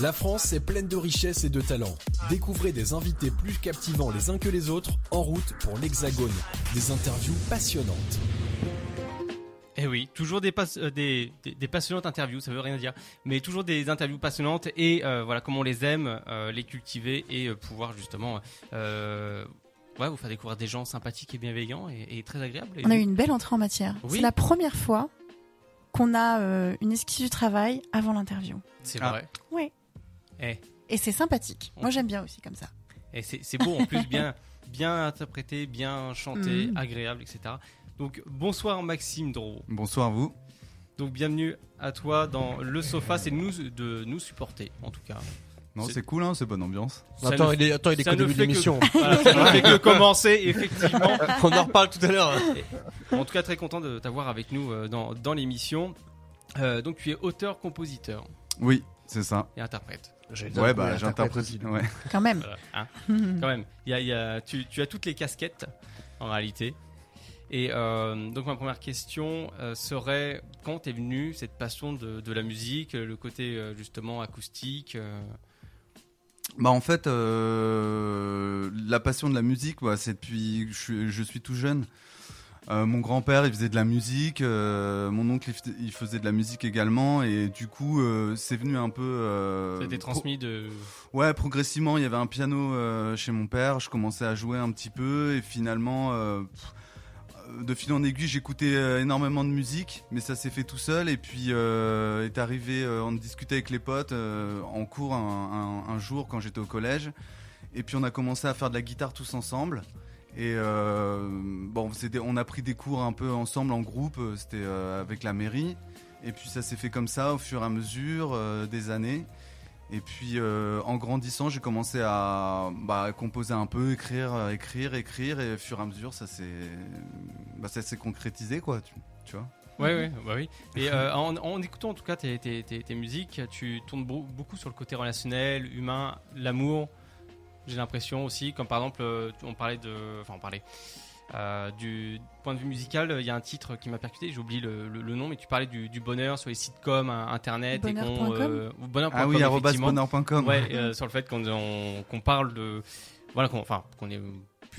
La France est pleine de richesses et de talents. Découvrez des invités plus captivants les uns que les autres en route pour l'Hexagone. Des interviews passionnantes. Eh oui, toujours des, euh, des, passionnantes interviews, ça veut rien dire, mais toujours des interviews passionnantes et euh, voilà comment on les aime, euh, les cultiver et pouvoir justement ouais, vous faire découvrir des gens sympathiques et bienveillants et, très agréables. on a eu une belle entrée en matière. C'est la première fois qu'on a une esquisse du travail avant l'interview. C'est vrai. Oui. Eh. Et c'est sympathique. Moi j'aime bien aussi comme ça. Et c'est beau en plus, bien, bien interprété, bien chanté, mm. agréable, etc. Donc bonsoir Maxime Dro. Bonsoir à vous. Donc bienvenue à toi dans le sofa, c'est nous de nous supporter en tout cas. Non, c'est cool, hein, c'est bonne ambiance. attends, il est, attends, il est début de l'émission. ça ne fait que commencer, effectivement. On en reparle tout à l'heure. En tout cas, très content de t'avoir avec nous euh, dans, dans l'émission. Euh, donc, tu es auteur-compositeur. Oui, c'est ça. Et interprète. Ouais, bah j'interprète. Ouais. Quand même. Hein. Quand même. Il y a, y a, tu, tu as toutes les casquettes, en réalité. Et euh, donc ma première question euh, serait quand est venue cette passion de, la musique, le côté euh, justement acoustique bah en fait, la passion de la musique, bah, c'est depuis que je, suis tout jeune. Mon grand-père, il faisait de la musique. mon oncle, il faisait de la musique également. Et du coup, c'est venu un peu. C'était transmis de. Ouais, progressivement. Il y avait un piano chez mon père. Je commençais à jouer un petit peu. Et finalement, de fil en aiguille, j'écoutais euh, énormément de musique, mais ça s'est fait tout seul. Et puis euh, est arrivé, euh, on discutait avec les potes en cours un, jour quand j'étais au collège. Et puis on a commencé à faire de la guitare tous ensemble. Et bon, on a pris des cours un peu ensemble en groupe, c'était avec la mairie. Et puis ça s'est fait comme ça au fur et à mesure des années. Et puis euh, en grandissant, j'ai commencé à bah, composer un peu, écrire, euh, écrire, écrire, et au fur et à mesure, ça s'est bah, concrétisé, quoi, tu, vois. Ouais, ouais, bah oui. Et euh, en, écoutant en tout cas tes, tes, tes, musiques, tu tournes beaucoup sur le côté relationnel, humain, l'amour. J'ai l'impression aussi, comme par exemple, on parlait de, enfin on parlait euh, du point de vue musical, il y a un titre qui m'a percuté, j'ai oublié le, nom, mais tu parlais du, bonheur sur les sitcoms, internet, bonheur.com euh, ah oui, bonheur.com. Ouais, euh, sur le fait qu'on parle de, voilà, enfin, qu'on est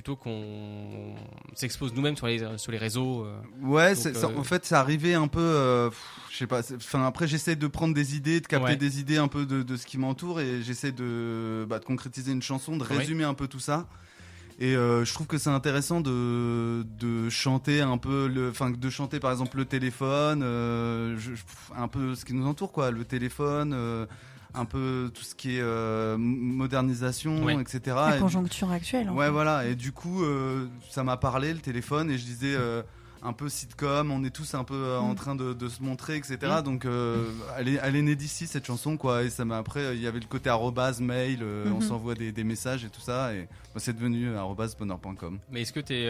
plutôt qu'on s'expose nous-mêmes sur les sur les réseaux. ouais, en fait, c'est arrivé un peu, je sais pas. Enfin, après, j'essaie de prendre des idées, de capter des idées un peu de, ce qui m'entoure, et j'essaie de, bah, de concrétiser une chanson, de résumer un peu tout ça. Et euh, je trouve que c'est intéressant de, de chanter un peu, le, enfin de chanter par exemple le téléphone, euh, un peu ce qui nous entoure quoi, le téléphone, euh, un peu tout ce qui est modernisation, etc. La conjoncture actuelle. Ouais, voilà. Et du coup, ça m'a parlé le téléphone et je disais un peu sitcom, on est tous un peu euh, en mm. train de, se montrer, etc. Mm. Donc euh, elle, est, elle est née d'ici cette chanson, quoi. Et ça m'a après, il y avait le côté arrobase mail, euh, on mm-hmm. s'envoie des, messages et tout ça, et bah, c'est devenu arrobase bonheur.com. Mais est-ce que t'es,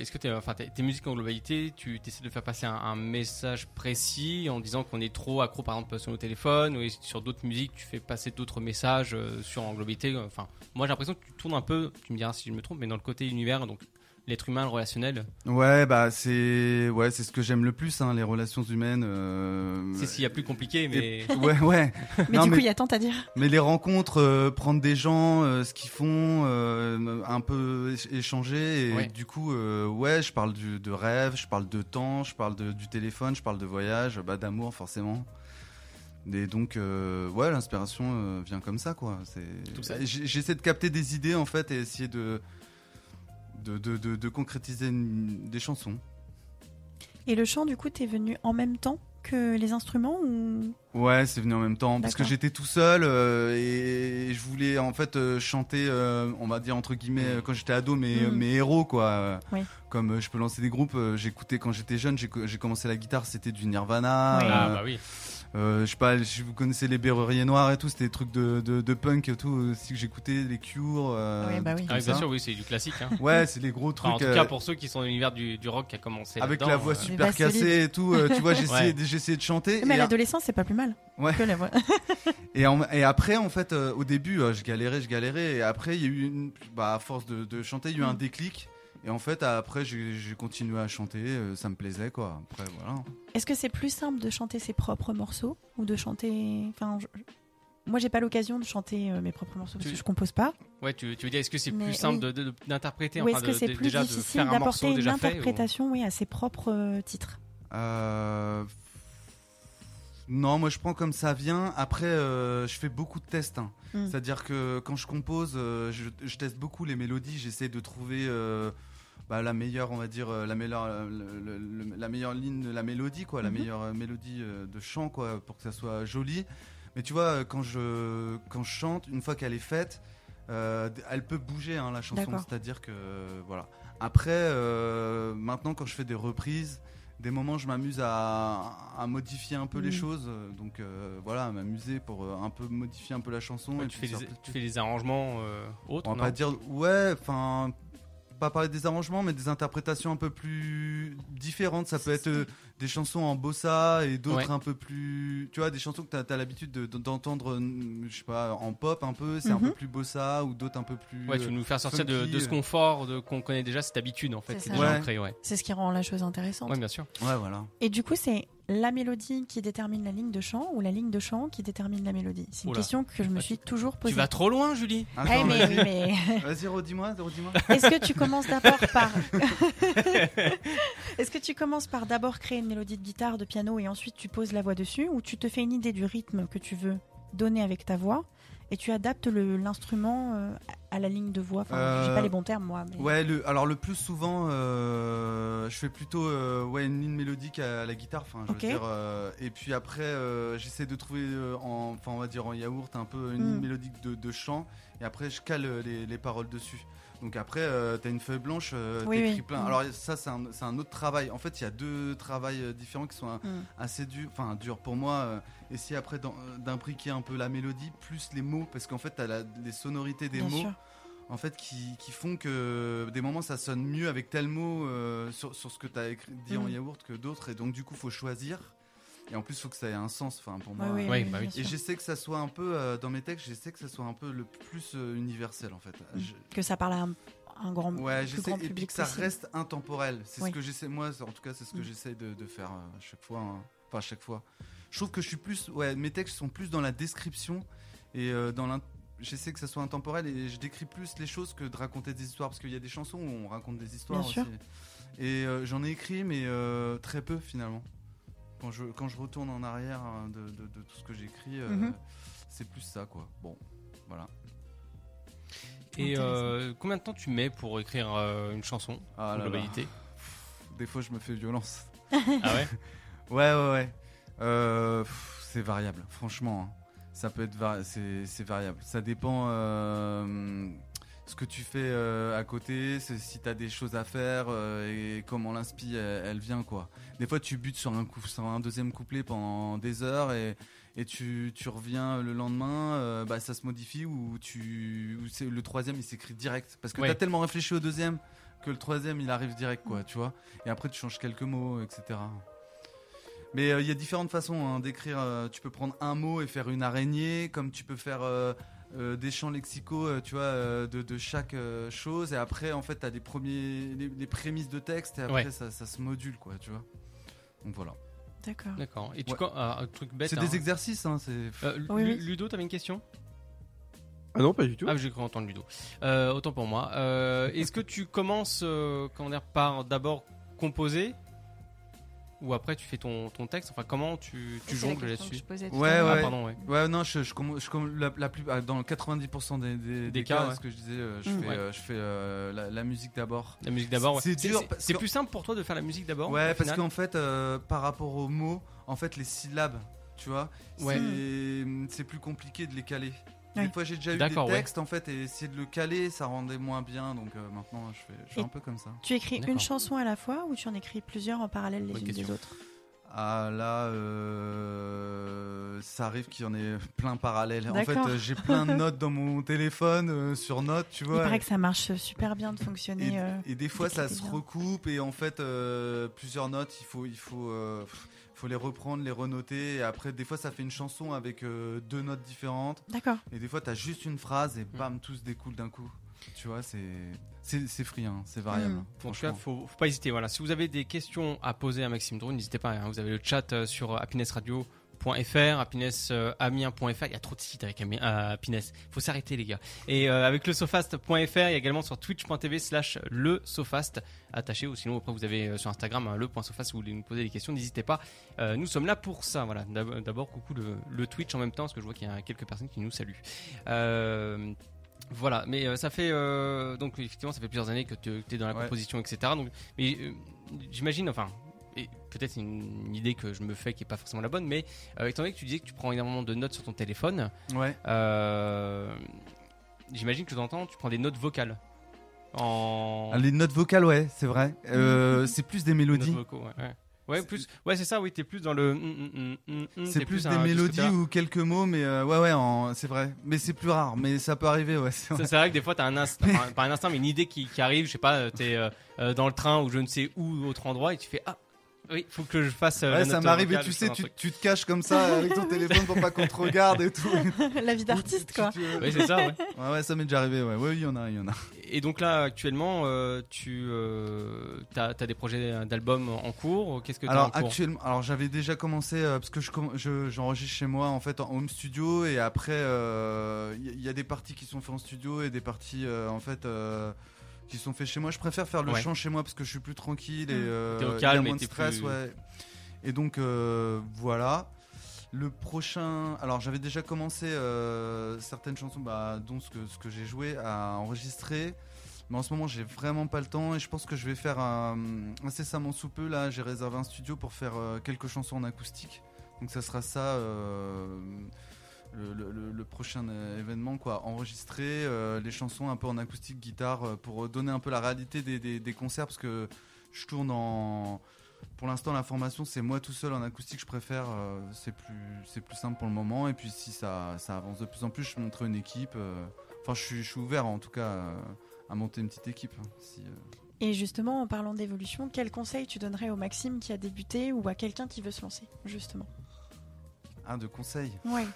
est-ce que t'es, enfin tes musiques en globalité, tu essaies de faire passer un, message précis en disant qu'on est trop accro, par exemple, sur nos téléphones, ou sur d'autres musiques, tu fais passer d'autres messages sur en globalité. Enfin, moi j'ai l'impression que tu tournes un peu, tu me diras si je me trompe, mais dans le côté univers, donc l'être humain, le relationnel Ouais, bah c'est ouais, c'est ce que j'aime le plus, hein, les relations humaines. Euh... C'est s'il y a plus compliqué, mais ouais, ouais. mais du coup, il y a tant à dire. Mais les rencontres, euh, prendre des gens, euh, ce qu'ils font, euh, un peu échanger, et du coup, ouais, je parle du, de rêve, je parle de temps, je parle de, du téléphone, je parle de voyage, bah d'amour forcément. Et donc, ouais, l'inspiration vient comme ça, quoi. J'essaie de capter des idées en fait et essayer de de, concrétiser des chansons. Et le chant, du coup, t'es venu en même temps que les instruments ou... Ouais, c'est venu en même temps parce que j'étais tout seul euh, et je voulais en fait euh, chanter, euh, on va dire entre guillemets, quand j'étais ado, mes, mm. mes héros quoi. Comme je peux lancer des groupes, j'écoutais quand j'étais jeune, j'ai commencé la guitare, c'était du Nirvana. Ah bah oui. Euh, je sais pas, si vous connaissez les Berruriers Noirs et tout, c'était des trucs de, de, punk et tout aussi que j'écoutais, les Cure. Euh, oui, bah oui. Ah, bien sûr, oui, c'est du classique. Hein. Ouais, c'est les gros trucs. en tout cas, euh, pour ceux qui sont dans l'univers du, du, rock qui a commencé Avec la voix super cassée et tout, tu vois, j'essayais de chanter. Mais à l'adolescence, c'est pas plus mal. Ouais. et, et, après, en fait, au début, je galérais, je galérais. Et après, il y a eu une. Bah, à force de, de chanter, il y a eu un mm. déclic. Et en fait, après, j'ai continué à chanter, euh, ça me plaisait, quoi. Après, voilà. Est-ce que c'est plus simple de chanter ses propres morceaux ou de chanter. Enfin, moi, j'ai pas l'occasion de chanter mes propres morceaux parce que je compose pas. Ouais, tu, tu veux dire, est-ce que c'est plus simple d'interpréter Ou est-ce que c'est plus difficile d'apporter une interprétation oui, à ses propres titres? Non, moi je prends comme ça vient. Après, je fais beaucoup de tests. Hein. Hmm. C'est-à-dire que quand je compose, je, je, teste beaucoup les mélodies. J'essaie de trouver bah, la meilleure, on va dire, euh, la meilleure, euh, la meilleure ligne de la mélodie, quoi, la mhm. meilleure euh, mélodie de chant, quoi, pour que ça soit joli. Mais tu vois, quand je, quand je chante, une fois qu'elle est faite, elle peut bouger hein, la chanson, c'est-à-dire que voilà. Après, maintenant quand je fais des reprises, des moments je m'amuse à, modifier un peu les mhm. choses, donc voilà, m'amuser pour un peu modifier un peu la chanson. tu, fais des, tu, fais des, arrangements autres. On va pas dire ouais, enfin pas parler des arrangements, mais des interprétations un peu plus différentes. Ça peut être euh, des chansons en bossa et d'autres un peu plus. Tu vois, des chansons que tu as, l'habitude d'entendre, euh, je sais pas, en pop un peu, c'est un peu mhm. plus bossa ou d'autres un peu plus. Ouais, tu veux nous faire sortir de, ce confort qu'on connaît déjà, cette habitude en fait. C'est ce qui rend la chose intéressante. Ouais, bien sûr. Ouais, voilà. Et du coup, c'est la mélodie qui détermine la ligne de chant ou la ligne de chant qui détermine la mélodie C'est une question que je me suis toujours posée. Tu vas trop loin, Julie. Eh, mais... Vas-y, redis-moi, redis-moi. Est-ce que tu commences d'abord par Est-ce que tu commences par d'abord créer une mélodie de guitare, de piano et ensuite tu poses la voix dessus ou tu te fais une idée du rythme que tu veux donner avec ta voix et tu adaptes l'instrument euh, à la ligne de voix. Enfin, j'ai pas euh, les bons termes moi. Ouais, le, alors le plus souvent, euh, je fais plutôt ouais une ligne mélodique à la guitare. Enfin, je veux dire, et puis après, j'essaie de trouver, en, enfin on va dire en yaourt, un peu une ligne hmm. mélodique de, de, chant, et après je cale les, les paroles dessus. Donc après, euh, tu as une feuille blanche, euh, t'écris plein. Alors ça, c'est un, un, autre travail. En fait, il y a deux travails euh, différents qui sont mm. assez durs, enfin durs pour moi. essayer après d'imbriquer un peu la mélodie plus les mots, parce qu'en fait, tu as les sonorités des mots. En fait, qui, qui, font que des moments ça sonne mieux avec tel mot sur, sur, ce que tu as écrit, dit en mm. yaourt que d'autres, et donc du coup, faut choisir. Et en plus, il faut que ça ait un sens, enfin pour moi. Oui, bah et j'essaie que ça soit un peu euh, dans mes textes, j'essaie que ça soit un peu le plus euh, universel en fait. Mm. Que ça parle à un, grand, ouais, plus grand public. Et puis que ça reste intemporel. C'est ce que j'essaie, moi, en tout cas, c'est ce que mm. j'essaie de, de, faire euh, à chaque fois. Hein. Enfin, à chaque fois. Je trouve que je suis plus, ouais, mes textes sont plus dans la description et dans j'essaie que ça soit intemporel et je décris plus les choses que de raconter des histoires parce qu'il y a des chansons où on raconte des histoires Bien aussi. Et j'en ai écrit mais très peu finalement quand je, quand je retourne en arrière hein, de, de, tout ce que j'écris, euh, mhm. c'est plus ça, quoi. Bon, voilà. Et euh, combien de temps tu mets pour écrire euh, une chanson ah en globalité? Des fois, je me fais violence. ah ouais? Ouais, ouais, ouais. c'est variable, franchement. Hein. Ça peut être c'est variable. Ça dépend ce que tu fais euh, à côté, si tu as des choses à faire euh, et comment l'inspi elle, vient quoi. Des fois tu butes sur un, coup, sur un deuxième couplet pendant des heures et, et tu, tu reviens le lendemain, euh, bah, ça se modifie ou, tu, ou le troisième il s'écrit direct parce que tu as tellement réfléchi au deuxième que le troisième il arrive direct quoi, tu vois. Et après tu changes quelques mots, etc. Mais il y a différentes façons hein, d'écrire. tu peux prendre un mot et faire une araignée, comme tu peux faire euh, des champs lexicaux, euh, tu vois, euh, de, chaque chose. Et après, en fait, tu as des premiers, les, prémices de texte et après, ça, se module, quoi, tu vois. Donc voilà. D'accord. D'accord. Et tu un truc bête. C'est des hein. exercices, hein. Ludo, t'avais une question? Ah non, pas du tout. Ah, j'ai cru entendre Ludo. autant pour moi. Est-ce que tu commences, comment dire, par d'abord composer ou après tu fais ton, ton texte Enfin, comment tu, tu jongles là-dessus Ouais, ouais. Ah, pardon, ouais. ouais. non, je, je, je, la, la plus, ah, dans 90% des, des, des, cas, ce que je disais, euh, je, mmh. fais, euh, je fais euh, la, la, musique d'abord. La musique d'abord, C'est dur. C'est plus simple pour toi de faire la musique d'abord Ouais, parce qu'en fait, par rapport aux mots, en fait, les syllabes, tu vois, c'est plus compliqué de les caler. Des fois, j'ai déjà eu des textes en fait et essayer de le caler, ça rendait moins bien. Donc euh, maintenant, je fais, je fais un peu comme ça. Tu écris une chanson à la fois ou tu en écris plusieurs en parallèle les unes des autres? Ah là, euh, ça arrive qu'il y en ait plein parallèle. En fait, j'ai plein de notes dans mon téléphone euh, sur notes, tu vois. Il paraît que ça marche super bien de fonctionner. Et, des fois, ça se recoupe et en fait, plusieurs notes, il faut, il faut, faut les reprendre, les renoter. Et après, des fois, ça fait une chanson avec euh, deux notes différentes. D'accord. Et des fois, tu as juste une phrase et mm. bam, tout se découle d'un coup. Tu vois, c'est c'est free, hein, c'est variable. Mm. En tout cas, faut, faut pas hésiter. Voilà, si vous avez des questions à poser à Maxime Drone, n'hésitez pas. Hein. vous avez le chat euh, sur happinessradio.fr happiness.fr, happinessamiens.fr. Il y a trop de sites avec euh, happiness. Faut s'arrêter, les gars. Et euh, avec le sofast.fr, il y a également sur twitch.tv slash le sofast attaché ou sinon après vous avez euh, sur Instagram hein, le.sofast vous voulez nous poser des questions, n'hésitez pas. Euh, nous sommes là pour ça. Voilà. D'ab- D'abord, coucou le, le Twitch en même temps parce que je vois qu'il y a quelques personnes qui nous saluent. Euh, voilà, mais euh, ça fait euh, donc effectivement ça fait plusieurs années que tu es dans la Ouais. composition, etc. Donc, mais euh, j'imagine, enfin, et peut-être une, idée que je me fais qui est pas forcément la bonne, mais euh, étant donné que tu disais que tu prends énormément de notes sur ton téléphone, Ouais. euh, j'imagine que de temps en temps tu prends des notes vocales. En Ah, Les notes vocales, ouais, c'est vrai. Euh, c'est plus des mélodies. notes vocaux, ouais. ouais. Ouais, plus, ouais, c'est ça, oui, t'es plus dans le. mm, mm, mm, C'est plus des mélodies ou quelques mots, mais euh, ouais, ouais, en- c'est vrai. Mais c'est plus rare, mais ça peut arriver, ouais. c'est vrai. Que des fois, t'as un instant, enfin, pas un instant, mais une idée qui, qui arrive, je sais pas, t'es euh, dans le train ou je ne sais où, autre endroit, et tu fais Ah, oui, faut que je fasse. euh, Ouais, ça m'arrive et tu sais, tu, te caches comme ça avec ton téléphone pour pas qu'on te regarde et tout. La vie d'artiste, quoi. Oui, c'est ça, ouais. Ouais, ouais, ça m'est déjà arrivé, ouais. Ouais, il y en a, il y en a. Et donc là, actuellement, euh, tu euh, as, des projets d'albums en cours Qu'est-ce que tu as en Alors cours actuellement, alors j'avais déjà commencé euh, parce que je comm- je- j'enregistre chez moi en fait en home studio et après euh, il y, y a des parties qui sont faites en studio et des parties euh, en fait euh, qui sont faites chez moi. Je préfère faire le Ouais. chant chez moi parce que je suis plus tranquille et Mm. euh, au il y a calme moins de t'es stress, plus- ouais. Et donc euh, voilà. Le prochain, alors j'avais déjà commencé euh, certaines chansons, bah, dont ce que, ce que j'ai joué à enregistrer. Mais en ce moment, j'ai vraiment pas le temps et je pense que je vais faire un, incessamment sous peu. Là, j'ai réservé un studio pour faire euh, quelques chansons en acoustique. Donc, ça sera ça le, le- le- le prochain euh, événement, quoi. Enregistrer euh, les chansons un peu en acoustique, guitare, euh, pour donner un peu la réalité des, des- des concerts parce que je tourne en. Pour l'instant, la formation, c'est moi tout seul en acoustique. Je préfère, euh, c'est plus, c'est plus simple pour le moment. Et puis, si ça, ça avance de plus en plus, je montrerai une équipe. euh, Enfin, je suis, je suis ouvert en tout cas à monter une petite équipe. hein, si, Et justement, en parlant d'évolution, quel conseil tu donnerais au Maxime qui a débuté ou à quelqu'un qui veut se lancer, justement? Ah, de conseils? Ouais.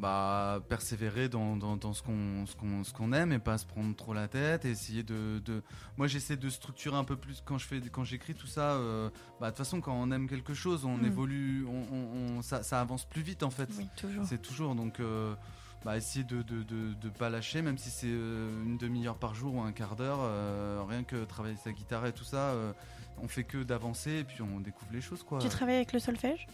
Bah, persévérer dans, dans, dans ce qu'on ce aime et pas se prendre trop la tête et essayer de. de... Moi, j'essaie de structurer un peu plus quand je fais quand j'écris tout ça. euh, bah, de toute façon, quand on aime quelque chose, on Mm. évolue, on, on- on- ça, ça avance plus vite en fait. Oui. C'est toujours donc. euh, bah, essayer de de, de, de pas lâcher, même si c'est euh, une demi-heure par jour ou un quart d'heure, euh, rien que travailler sa guitare et tout ça, on fait que d'avancer et puis on découvre les choses quoi. Tu travailles avec le solfège?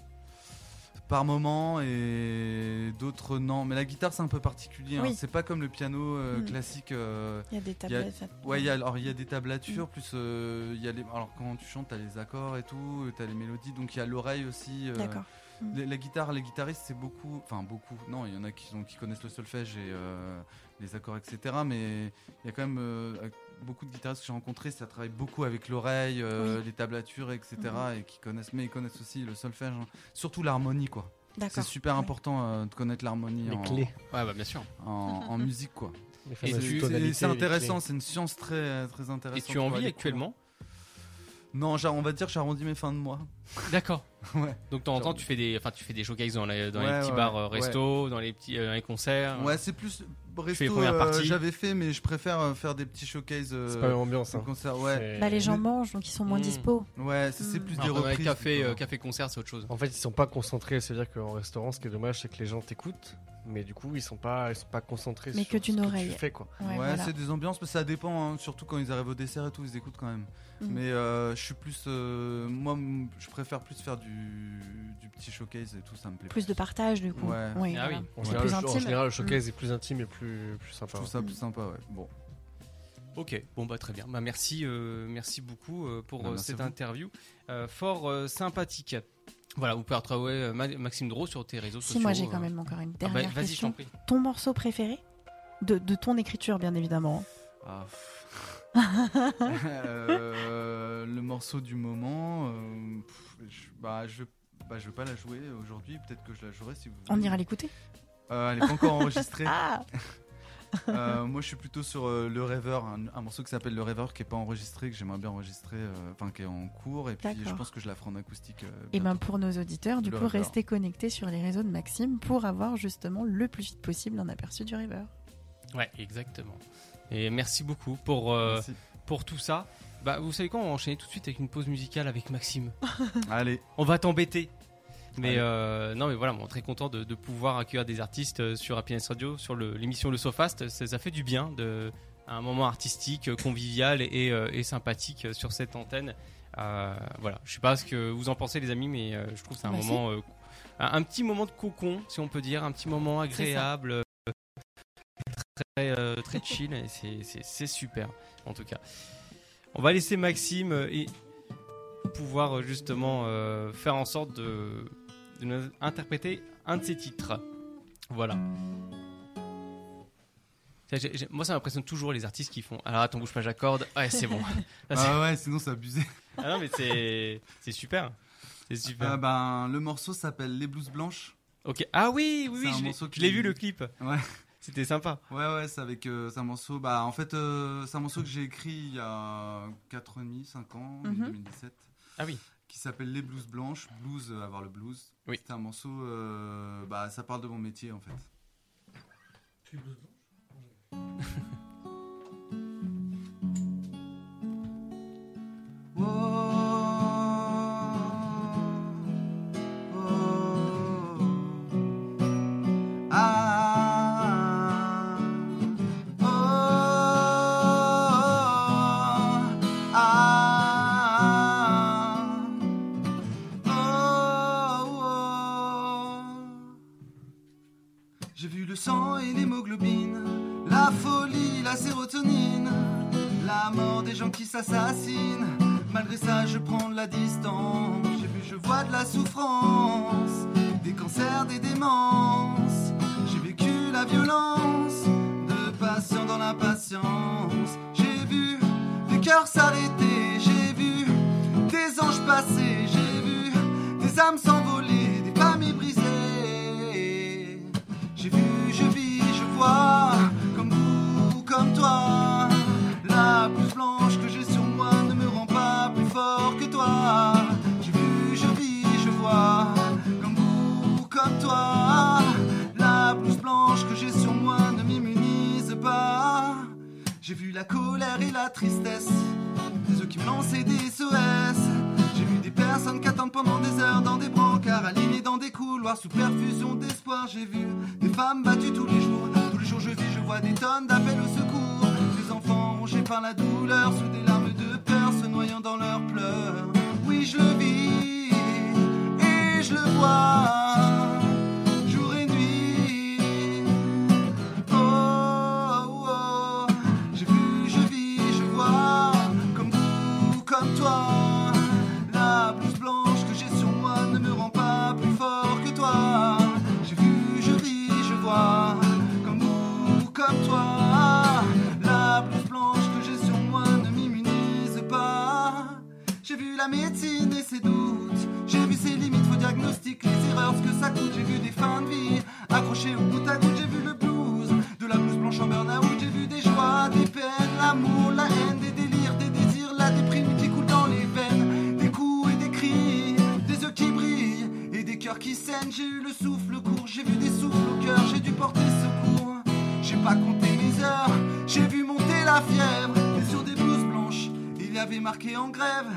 Par moment et d'autres non. Mais la guitare c'est un peu particulier. hein. C'est pas comme le piano euh, Mm. classique. euh, Il y a des ça- Ouais, il y a, alors il y a des tablatures plus euh, il y a les. Alors quand tu chantes t'as les accords et tout, t'as les mélodies, donc il y a l'oreille aussi. D'accord. les- La guitare, les guitaristes c'est beaucoup, enfin beaucoup. Non, il y en a qui, sont, qui connaissent le solfège et les accords etc. Mais il y a quand même beaucoup de guitaristes que j'ai rencontrés, ça travaille beaucoup avec l'oreille, euh, Oui. les tablatures etc. Mhm. Et qui connaissent, mais ils connaissent aussi le solfège. hein. Surtout l'harmonie quoi. C'est super Ouais. important euh, de connaître l'harmonie Les en, clés. Ouais, bah bien sûr. en, en musique quoi. Et C'est intéressant, c'est une science très très Et intéressante. tu en vis actuellement Non, on va dire que j'arrondis mes fins de mois. D'accord. Ouais. Donc de temps en temps, tu fais des, enfin, tu fais des showcases dans les, dans les petits ouais, bars euh, ouais. resto, dans les petits euh, dans les concerts. Ouais, c'est plus fais les resto. premières euh, parties. J'avais fait, mais je préfère euh, faire des petits showcases. euh, C'est pas une ambiance. au Hein. concert. Ouais, Bah, les gens mangent, donc ils sont moins Mm. dispo. ouais, c'est c'est Mm. plus des Alors, reprises. cafés, quoi. euh, café concert, c'est autre chose. En fait, ils sont pas concentrés. C'est-à-dire qu'en restaurant, ce qui est dommage, c'est que les gens t'écoutent, mais du coup, ils sont pas, ils sont pas concentrés Mais sur que d'une ce oreille. que tu fais, quoi. Ouais, Ouais, voilà. c'est des ambiances, mais ça dépend. hein, surtout quand ils arrivent au dessert et tout, ils écoutent quand même. Mm. Mais euh, je suis plus, euh, moi, je préfère plus faire du, du petit showcase et tout, ça me plaît. Plus de partage, du coup. Ouais. Oui, Ah oui. En général, plus le- en intime. général, le showcase est plus intime et plus, plus Je sympa. trouve ça Mm. plus sympa, ouais. Bon. Ok, bon bah très bien. Bah merci, euh, merci beaucoup euh, pour Bah, euh, merci cette interview euh, fort euh, sympathique. Voilà, vous pouvez retrouver euh, Ma- Maxime Dro sur tes réseaux Si, sociaux. moi j'ai euh. quand même encore une Ah bah, dernière Vas-y, je t'en question. prie. Ton morceau préféré de, de ton écriture, bien évidemment. Ah. Euh, le morceau du moment, euh, pff, je, bah, je, vais- bah, je vais pas la jouer aujourd'hui. Peut-être que je la jouerai si vous. On voulez. ira l'écouter. Euh, elle est pas encore enregistrée. Ah Euh, moi, je suis plutôt sur euh, Le Rêveur, un, un morceau qui s'appelle Le Rêveur, qui est pas enregistré, que j'aimerais bien enregistrer, euh, enfin qui est en cours. Et puis, je pense que je la ferai en acoustique. euh, Et ben bientôt. pour nos auditeurs, du Le coup, rêveur. restez connectés sur les réseaux de Maxime pour avoir justement le plus vite possible un aperçu du river. Ouais, exactement. Et merci beaucoup pour, euh, Merci. pour tout ça. Bah, vous savez quoi, on va enchaîner tout de suite avec une pause musicale avec Maxime. Allez, On va t'embêter. Mais euh, non, mais voilà, bon, très content de, de pouvoir accueillir des artistes euh, sur Happiness Radio, sur le- l'émission Le Sofast. Ça, ça fait du bien de un moment artistique, euh, convivial et, euh, et sympathique sur cette antenne. Euh, voilà, je sais pas ce que vous en pensez, les amis, mais euh, je trouve que c'est un Bah, moment, euh, un, un petit moment de cocon, si on peut dire, un petit moment agréable, très, euh, très chill. et c'est- super, en tout cas. On va laisser Maxime et pouvoir justement euh, faire en sorte de, de nous interpréter un de ses titres. Voilà. Moi, ça m'impressionne toujours les artistes qui font. Alors, attends, bouge pas, j'accorde. Ouais, c'est bon. Là, Ah ouais, sinon c'est abusé. ah non, mais c'est c'est super. C'est super. Euh, ben, le morceau s'appelle Les Blouses Blanches. ok. Ah oui, oui, oui, je l'ai- vu le clip. Ouais. C'était sympa. Ouais, ouais, c'est avec. euh, c'est un morceau. Bah, en fait, euh, c'est un morceau que j'ai écrit il y a 4 ans et demi, 5 ans, en Mhm. 2017. Ah oui. Qui s'appelle Les Blouses Blanches. Blues, euh, avoir le blues. Oui. C'est un morceau. euh, bah, ça parle de mon métier en fait. Oh, folie, la sérotonine, la mort des gens qui s'assassinent. Malgré ça, je prends de la distance. J'ai vu, je vois de la souffrance, des cancers, des démences. J'ai vécu la violence de patients dans l'impatience. J'ai vu des cœurs s'arrêter, j'ai vu des anges passer, j'ai vu des âmes s'envoler, des familles brisées. J'ai vu, je vis, je vois, comme toi. La blouse blanche que j'ai sur moi ne me rend pas plus fort que toi. J'ai vu, je vis, je vois, comme vous, comme toi. La blouse blanche que j'ai sur moi ne m'immunise pas. J'ai vu la colère et la tristesse, des œufs qui me lançaient des SOS. J'ai vu des personnes qui attendent pendant des heures dans des brancards, alignées dans des couloirs sous perfusion d'espoir. J'ai vu des femmes battues tous les jours. Tous les jours je vis, je vois des tonnes d'appels la douleur, J'ai eu le souffle court, j'ai vu des souffles au cœur, j'ai dû porter secours. J'ai pas compté mes heures, j'ai vu monter la fièvre. Et sur des blouses blanches, il y avait marqué en grève.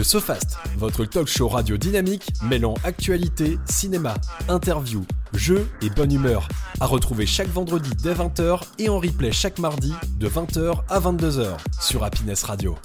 Le SoFast, votre talk show radio dynamique mêlant actualité, cinéma, interview, jeux et bonne humeur. À retrouver chaque vendredi dès 20h et en replay chaque mardi de 20h à 22h sur Happiness Radio.